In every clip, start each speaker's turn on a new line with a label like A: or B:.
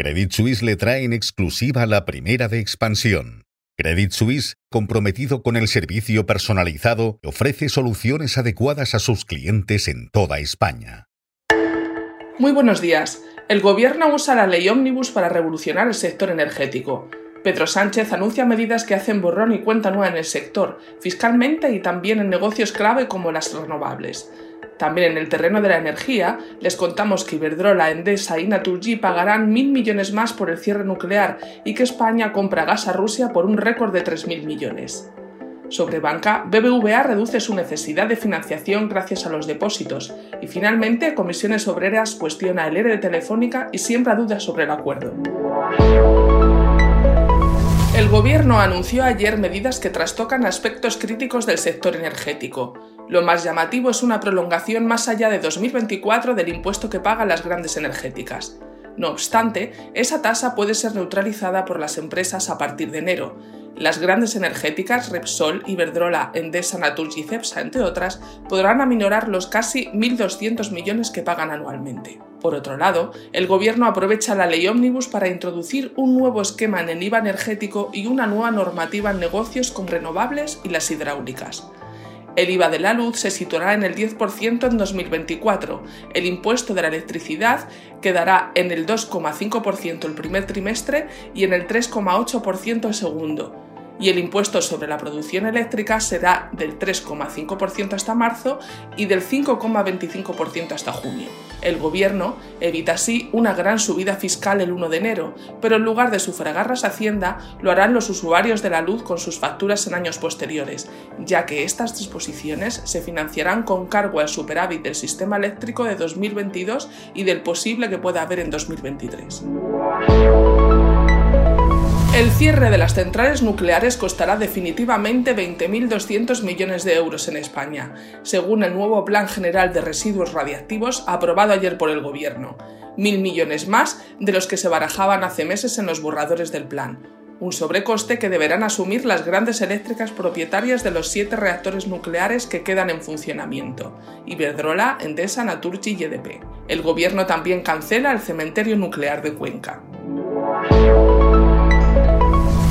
A: Credit Suisse le trae en exclusiva la primera de expansión. Credit Suisse, comprometido con el servicio personalizado, ofrece soluciones adecuadas a sus clientes en toda España.
B: Muy buenos días. El Gobierno usa la ley Omnibus para revolucionar el sector energético. Pedro Sánchez anuncia medidas que hacen borrón y cuenta nueva en el sector, fiscalmente y también en negocios clave como las renovables. También en el terreno de la energía, les contamos que Iberdrola, Endesa y Naturgy pagarán mil millones más por el cierre nuclear y que España compra gas a Rusia por un récord de 3.000 millones. Sobre banca, BBVA reduce su necesidad de financiación gracias a los depósitos y finalmente Comisiones Obreras cuestiona el ERE de Telefónica y siembra dudas sobre el acuerdo. El Gobierno anunció ayer medidas que trastocan aspectos críticos del sector energético. Lo más llamativo es una prolongación más allá de 2024 del impuesto que pagan las grandes energéticas. No obstante, esa tasa puede ser neutralizada por las empresas a partir de enero. Las grandes energéticas, Repsol, Iberdrola, Endesa, Naturgy y Cepsa, entre otras, podrán aminorar los casi 1.200 millones que pagan anualmente. Por otro lado, el Gobierno aprovecha la ley Omnibus para introducir un nuevo esquema en el IVA energético y una nueva normativa en negocios con renovables y las hidráulicas. El IVA de la luz se situará en el 10% en 2024, el impuesto de la electricidad quedará en el 2,5% el primer trimestre y en el 3,8% el segundo, y el impuesto sobre la producción eléctrica será del 3,5% hasta marzo y del 5,25% hasta junio. El gobierno evita así una gran subida fiscal el 1 de enero, pero en lugar de sufragarlas Hacienda, lo harán los usuarios de la luz con sus facturas en años posteriores, ya que estas disposiciones se financiarán con cargo al superávit del sistema eléctrico de 2022 y del posible que pueda haber en 2023. El cierre de las centrales nucleares costará definitivamente 20.200 millones de euros en España, según el nuevo Plan General de Residuos Radiactivos aprobado ayer por el Gobierno. Mil millones más de los que se barajaban hace meses en los borradores del plan. Un sobrecoste que deberán asumir las grandes eléctricas propietarias de los siete reactores nucleares que quedan en funcionamiento: Iberdrola, Endesa, Naturgy y EDP. El Gobierno también cancela el cementerio nuclear de Cuenca.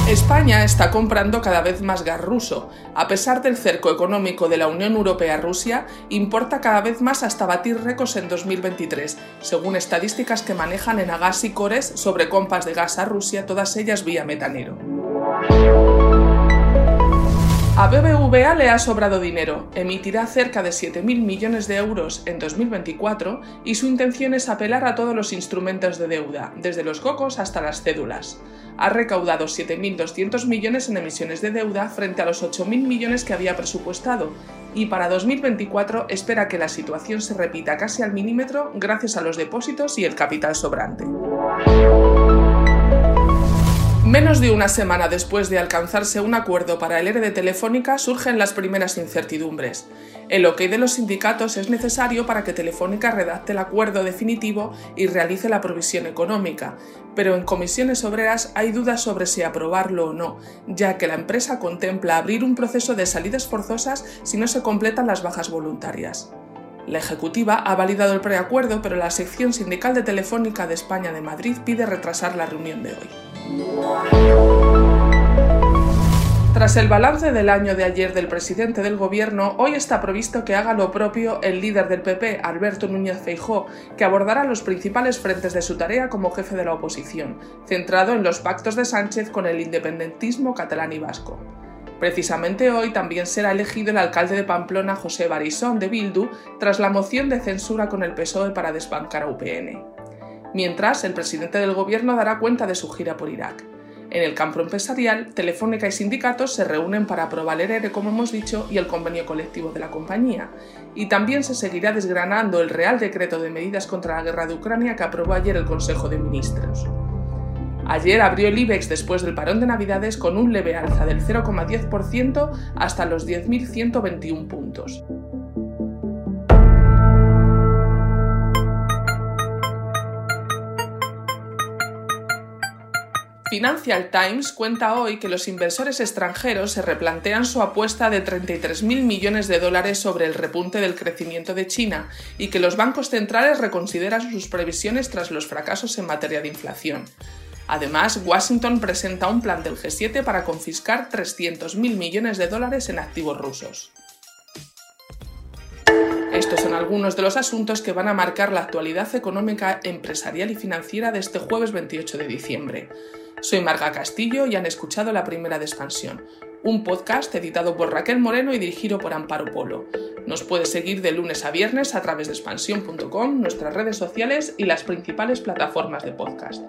B: España está comprando cada vez más gas ruso. A pesar del cerco económico de la Unión Europea a Rusia, importa cada vez más hasta batir récords en 2023, según estadísticas que manejan en Agas y Cores sobre compras de gas a Rusia, todas ellas vía metanero. A BBVA le ha sobrado dinero, emitirá cerca de 7.000 millones de euros en 2024 y su intención es apelar a todos los instrumentos de deuda, desde los cocos hasta las cédulas. Ha recaudado 7.200 millones en emisiones de deuda frente a los 8.000 millones que había presupuestado y para 2024 espera que la situación se repita casi al milímetro gracias a los depósitos y el capital sobrante. Menos de una semana después de alcanzarse un acuerdo para el ERE de Telefónica surgen las primeras incertidumbres. El ok de los sindicatos es necesario para que Telefónica redacte el acuerdo definitivo y realice la provisión económica, pero en comisiones obreras hay dudas sobre si aprobarlo o no, ya que la empresa contempla abrir un proceso de salidas forzosas si no se completan las bajas voluntarias. La Ejecutiva ha validado el preacuerdo, pero la sección sindical de Telefónica de España de Madrid pide retrasar la reunión de hoy. Tras el balance del año de ayer del presidente del gobierno, hoy está previsto que haga lo propio el líder del PP, Alberto Núñez Feijó, que abordará los principales frentes de su tarea como jefe de la oposición, centrado en los pactos de Sánchez con el independentismo catalán y vasco. Precisamente hoy también será elegido el alcalde de Pamplona, José Barisón de Bildu, tras la moción de censura con el PSOE para desbancar a UPN. Mientras, el presidente del gobierno dará cuenta de su gira por Irak. En el campo empresarial, Telefónica y sindicatos se reúnen para aprobar el ERE, como hemos dicho, y el convenio colectivo de la compañía. Y también se seguirá desgranando el Real Decreto de Medidas contra la Guerra de Ucrania que aprobó ayer el Consejo de Ministros. Ayer abrió el IBEX después del parón de Navidades con un leve alza del 0,10% hasta los 10.121 puntos. Financial Times cuenta hoy que los inversores extranjeros se replantean su apuesta de 33.000 millones de dólares sobre el repunte del crecimiento de China y que los bancos centrales reconsideran sus previsiones tras los fracasos en materia de inflación. Además, Washington presenta un plan del G7 para confiscar 300.000 millones de dólares en activos rusos. Estos son algunos de los asuntos que van a marcar la actualidad económica, empresarial y financiera de este jueves 28 de diciembre. Soy Marga Castillo y han escuchado La Primera de Expansión, un podcast editado por Raquel Moreno y dirigido por Amparo Polo. Nos puedes seguir de lunes a viernes a través de expansión.com, nuestras redes sociales y las principales plataformas de podcast.